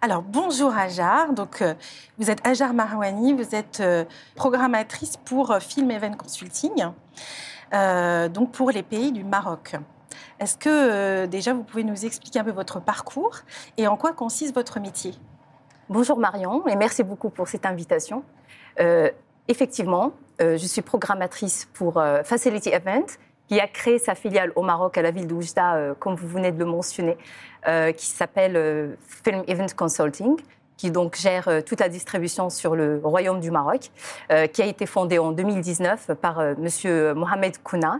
Alors, bonjour Ajar. Donc, euh, vous êtes Ajar Marwani, vous êtes euh, programmatrice pour euh, Film Event Consulting, donc pour les pays du Maroc. Est-ce que déjà vous pouvez nous expliquer un peu votre parcours et en quoi consiste votre métier? Bonjour Marion et merci beaucoup pour cette invitation. effectivement, je suis programmatrice pour Facility Event qui a créé sa filiale au Maroc, à la ville d'Oujda, euh, comme vous venez de le mentionner, euh, qui s'appelle euh, Film Event Consulting qui donc gère toute la distribution sur le Royaume du Maroc, qui a été fondée en 2019 par Monsieur Mohamed Kouna,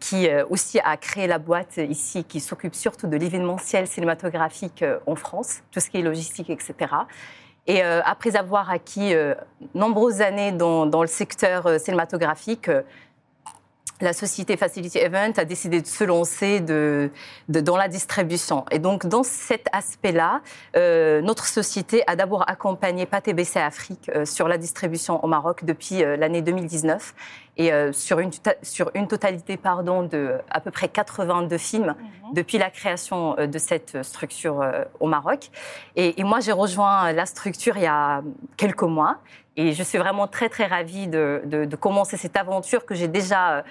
qui aussi a créé la boîte ici, qui s'occupe surtout de l'événementiel cinématographique en France, tout ce qui est logistique, etc. Et après avoir acquis nombreuses années dans le secteur cinématographique, la société Facility Event a décidé de se lancer de, dans la distribution. Et donc, dans cet aspect-là, euh, notre société a d'abord accompagné PATBC Afrique euh, sur la distribution au Maroc depuis euh, l'année 2019 et sur, une, sur une totalité pardon, de à peu près 82 films mhm. depuis la création de cette structure au Maroc. Et, et moi, j'ai rejoint la structure il y a quelques mois. Et je suis vraiment très, très ravie de, de, commencer cette aventure que j'ai déjà euh,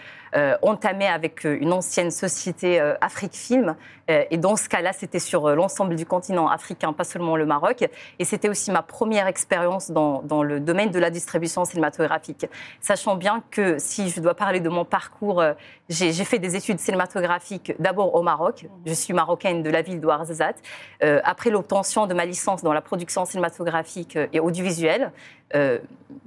entamée avec euh, une ancienne société euh, Afrique Film. et dans ce cas-là, c'était sur l'ensemble du continent africain, pas seulement le Maroc. Et c'était aussi ma première expérience dans, dans, le domaine de la distribution cinématographique. Sachant bien que si je dois parler de mon parcours, j'ai fait des études cinématographiques d'abord au Maroc. Je suis marocaine de la ville d'Ouarzazate. après l'obtention de ma licence dans la production cinématographique et audiovisuelle, euh,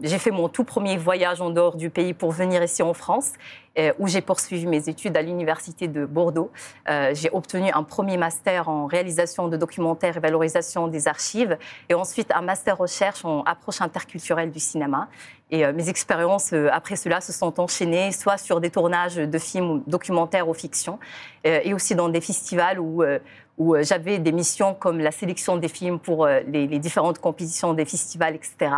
j'ai fait mon tout premier voyage en dehors du pays pour venir ici en France, euh, où j'ai poursuivi mes études à l'université de Bordeaux. Euh, j'ai obtenu un premier master en réalisation de documentaires et valorisation des archives, et ensuite un master recherche en approche interculturelle du cinéma. Et mes expériences après cela se sont enchaînées, soit sur des tournages de films documentaires ou fiction, et aussi dans des festivals où où j'avais des missions comme la sélection des films pour les, les différentes compétitions des festivals, etc.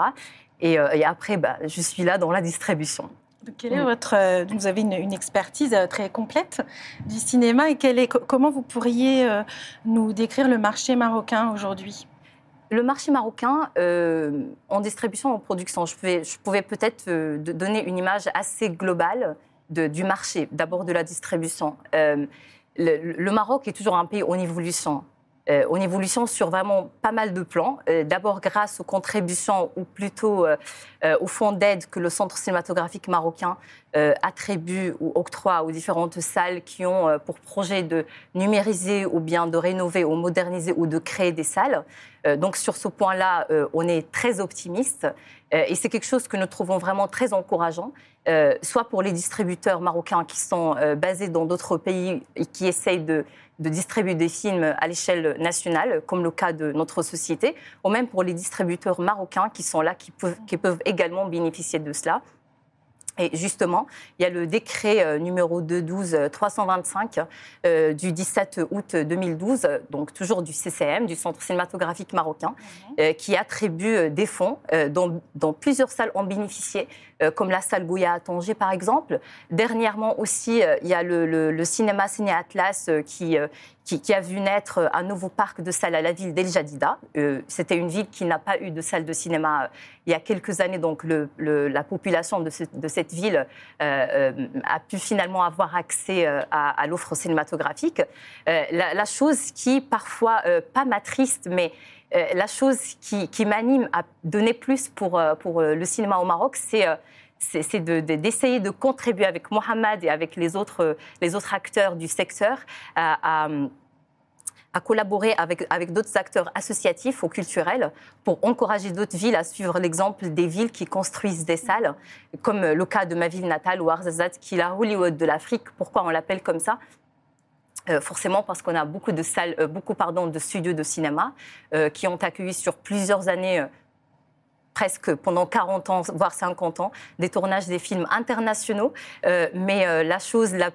Euh, et, après, bah, je suis là dans la distribution. Quelle est votre, euh, vous avez une, expertise euh, très complète du cinéma et quelle est, comment vous pourriez nous décrire le marché marocain aujourd'hui? Le marché marocain en distribution, en production, je pouvais, je pouvais peut-être donner une image assez globale de, du marché, d'abord de la distribution. Le, le, Maroc est toujours un pays en évolution euh, en évolution sur vraiment pas mal de plans. Euh, d'abord grâce aux contributions, ou plutôt euh, au fonds d'aide que le Centre cinématographique marocain attribue ou octroie aux différentes salles qui ont pour projet de numériser ou bien de rénover ou moderniser ou de créer des salles. donc sur ce point-là, on est très optimiste. et c'est quelque chose que nous trouvons vraiment très encourageant, soit pour les distributeurs marocains qui sont basés dans d'autres pays et qui essayent de de distribuer des films à l'échelle nationale, comme le cas de notre société, ou même pour les distributeurs marocains qui sont là, qui peuvent, qui peuvent également bénéficier de cela. Et justement, il y a le décret euh, numéro 212-325 euh, du 17 août 2012, donc toujours du CCM, du Centre cinématographique marocain, mhm. euh, qui attribue des fonds dont, dont, plusieurs salles ont bénéficié, comme la salle Goya à Tanger par exemple. Dernièrement aussi, il y a le, le cinéma Ciné Atlas qui, qui, a vu naître un nouveau parc de salles à la ville d'El Jadida. Euh, c'était une ville qui n'a pas eu de salle de cinéma euh, il y a quelques années, donc la population de, cette ville euh, a pu finalement avoir accès à, l'offre cinématographique. La, chose qui, parfois, pas m'attriste, mais la chose qui, m'anime à donner plus pour le cinéma au Maroc, c'est c'est d'essayer de, contribuer avec Mohamed et avec les autres, les autres acteurs du secteur à, collaborer avec, avec d'autres acteurs associatifs ou culturels pour encourager d'autres villes à suivre l'exemple des villes qui construisent des salles, comme le cas de ma ville natale, Ouarzazate, qui est la Hollywood de l'Afrique. Pourquoi on l'appelle comme ça? Euh, forcément parce qu'on a beaucoup de salles, euh, beaucoup pardon, de studios de cinéma euh, qui ont accueilli sur plusieurs années presque pendant 40 ans, voire 50 ans, des tournages des films internationaux. Euh, mais euh, la chose la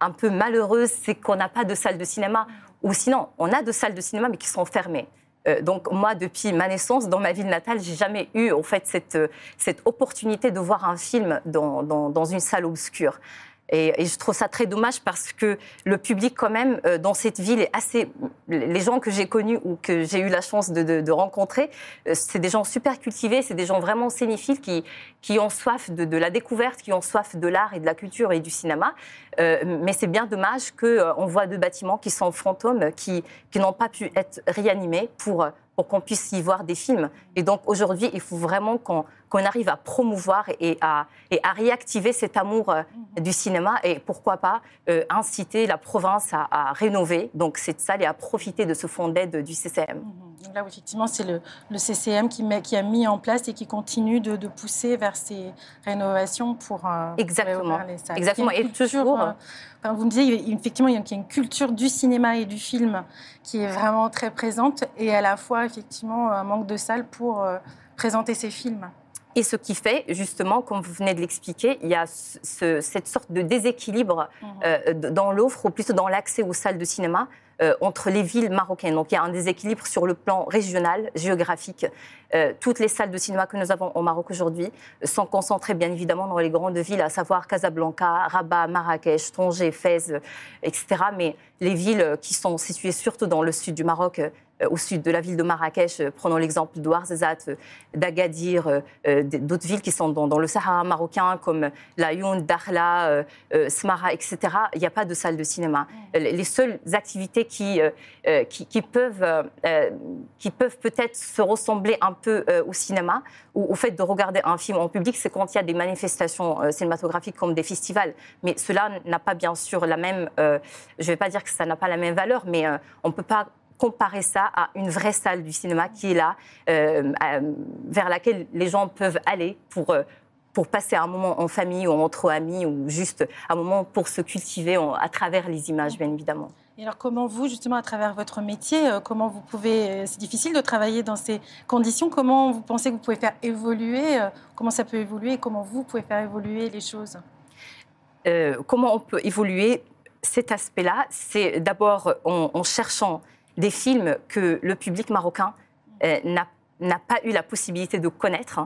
un peu malheureuse, c'est qu'on n'a pas de salle de cinéma. Ou sinon, on a de salles de cinéma, mais qui sont fermées. Euh, donc moi, depuis ma naissance, dans ma ville natale, j'ai jamais eu en fait cette, cette opportunité de voir un film dans, dans, dans une salle obscure. Et, je trouve ça très dommage parce que le public, quand même, euh, dans cette ville est assez. Les gens que j'ai connus ou que j'ai eu la chance de, rencontrer, euh, c'est des gens super cultivés, c'est des gens vraiment scénophiles qui, qui ont soif de, la découverte, qui ont soif de l'art et de la culture et du cinéma. Euh, mais c'est bien dommage qu'on voit deux bâtiments qui sont fantômes, qui, qui n'ont pas pu être réanimés pour pour qu'on puisse y voir des films. Et donc aujourd'hui, il faut vraiment qu'on arrive à promouvoir et à, et à réactiver cet amour euh, du cinéma et pourquoi pas euh, inciter la province à, rénover donc cette salle et à profiter de ce fonds d'aide du CCM. Mhm. Là, effectivement, c'est le, le, CCM qui, met, qui, a mis en place et qui continue de, de pousser vers ces rénovations pour, euh, Exactement. les salles. Exactement. Et toujours. vous me disiez, effectivement, il y a une culture du cinéma et du film qui est vraiment très présente et à la fois, effectivement, un manque de salles pour présenter ces films. Et ce qui fait, justement, comme vous venez de l'expliquer, il y a cette sorte de déséquilibre mhm. euh, dans l'offre, ou plutôt dans l'accès aux salles de cinéma, euh, entre les villes marocaines. Donc il y a un déséquilibre sur le plan régional, géographique. Euh, toutes les salles de cinéma que nous avons au Maroc aujourd'hui sont concentrées bien évidemment dans les grandes villes, à savoir Casablanca, Rabat, Marrakech, Tanger, Fès, etc. Mais les villes qui sont situées surtout dans le sud du Maroc, euh, au sud de la ville de Marrakech, euh, prenons l'exemple d'Ouarzazate, euh, d'Agadir, d'autres villes qui sont dans, le Sahara marocain comme La Youn, Dakhla, Smara, etc., il n'y a pas de salle de cinéma. Les seules activités qui, qui, peuvent, qui peuvent peut-être se ressembler un peu au cinéma ou au fait de regarder un film en public, c'est quand il y a des manifestations cinématographiques comme des festivals. Mais cela n'a pas bien sûr la même, je ne vais pas dire que ça n'a pas la même valeur, mais on ne peut pas comparer ça à une vraie salle du cinéma qui est là, euh, vers laquelle les gens peuvent aller pour, euh, pour passer un moment en famille ou entre amis ou juste un moment pour se cultiver à travers les images, bien évidemment. Et alors, comment vous, justement, à travers votre métier, euh, comment vous pouvez. C'est difficile de travailler dans ces conditions. Comment vous pensez que vous pouvez faire évoluer Comment ça peut évoluer et comment vous pouvez faire évoluer les choses? Comment on peut évoluer cet aspect-là? C'est d'abord en, cherchant des films que le public marocain euh, n'a pas eu la possibilité de connaître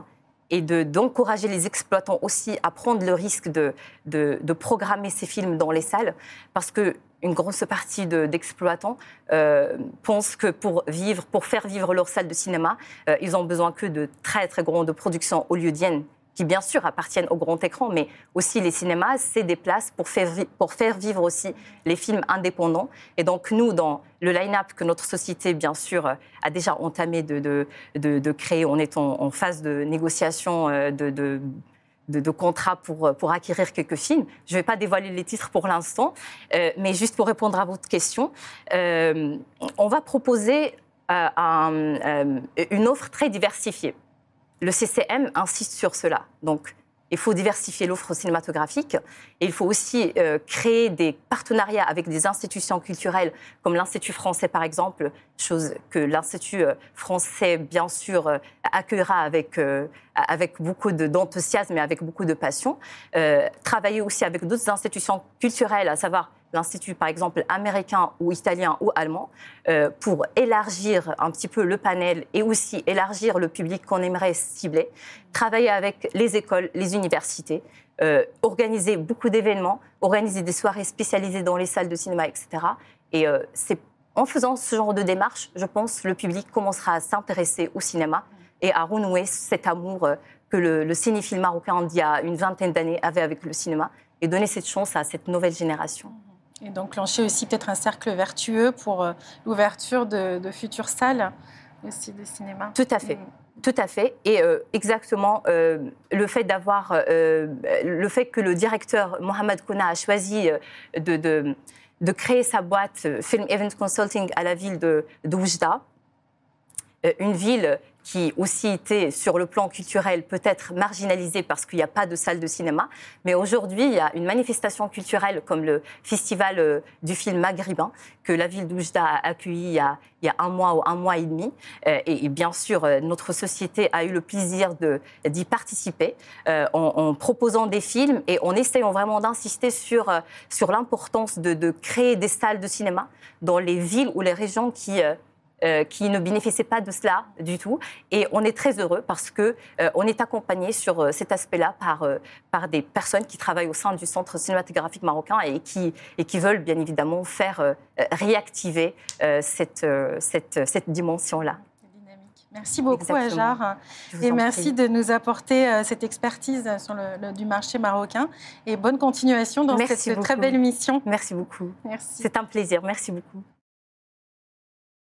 et d'encourager les exploitants aussi à prendre le risque de, de, programmer ces films dans les salles, parce que une grosse partie d'exploitants euh, pensent que pour vivre, pour faire vivre leur salle de cinéma, euh, ils ont besoin que de très très grandes productions hollywoodiennes qui bien sûr appartiennent au grand écran, mais aussi les cinémas, c'est des places pour faire, vivre aussi les films indépendants. Et donc nous, dans le line-up que notre société, bien sûr, a déjà entamé de, créer, on est en, phase de négociation euh, de, contrats pour, pour acquérir quelques films. Je ne vais pas dévoiler les titres pour l'instant, euh, mais juste pour répondre à votre question, euh, on va proposer une offre très diversifiée le CCM insiste sur cela. Donc, il faut diversifier l'offre cinématographique et il faut aussi euh, créer des partenariats avec des institutions culturelles comme l'Institut français par exemple, chose que l'Institut euh, français bien sûr euh, accueillera avec, avec beaucoup d'enthousiasme et avec beaucoup de passion. travailler aussi avec d'autres institutions culturelles, à savoir l'Institut, par exemple, américain ou italien ou allemand, euh, pour élargir un petit peu le panel et aussi élargir le public qu'on aimerait cibler, travailler avec les écoles, les universités, euh, organiser beaucoup d'événements, organiser des soirées spécialisées dans les salles de cinéma, etc. Et euh, c'est en faisant ce genre de démarche, je pense, le public commencera à s'intéresser au cinéma et à renouer cet amour que le, le cinéphile marocain d'il y a une vingtaine d'années avait avec le cinéma et donner cette chance à cette nouvelle génération. Et donc, clencher aussi peut-être un cercle vertueux pour euh, l'ouverture de, futures salles aussi de cinéma. Tout à fait. Mm. Tout à fait. Et euh, exactement, euh, le fait d'avoir, le fait que le directeur Mohamed Kouna a choisi de, de, de, créer sa boîte Film Event Consulting à la ville de, d'Oujda, une ville qui aussi était sur le plan culturel peut-être marginalisé parce qu'il n'y a pas de salle de cinéma. Mais aujourd'hui, il y a une manifestation culturelle comme le festival euh, du film maghrébin que la ville d'Oujda a accueilli il y a, un mois ou un mois et demi. Euh, et, bien sûr, euh, notre société a eu le plaisir d'y participer en, proposant des films et en essayant vraiment d'insister sur, sur l'importance de, créer des salles de cinéma dans les villes ou les régions qui qui ne bénéficiaient pas de cela du tout. Et on est très heureux parce que euh, on est accompagné sur euh, cet aspect-là par, par des personnes qui travaillent au sein du Centre cinématographique marocain et qui, et qui veulent bien évidemment faire réactiver cette, cette, cette dimension-là. Merci beaucoup, Ajar. Et merci de nous apporter cette expertise sur le, du marché marocain. Et bonne continuation dans cette très belle mission. Merci beaucoup. Merci. C'est un plaisir. Merci beaucoup.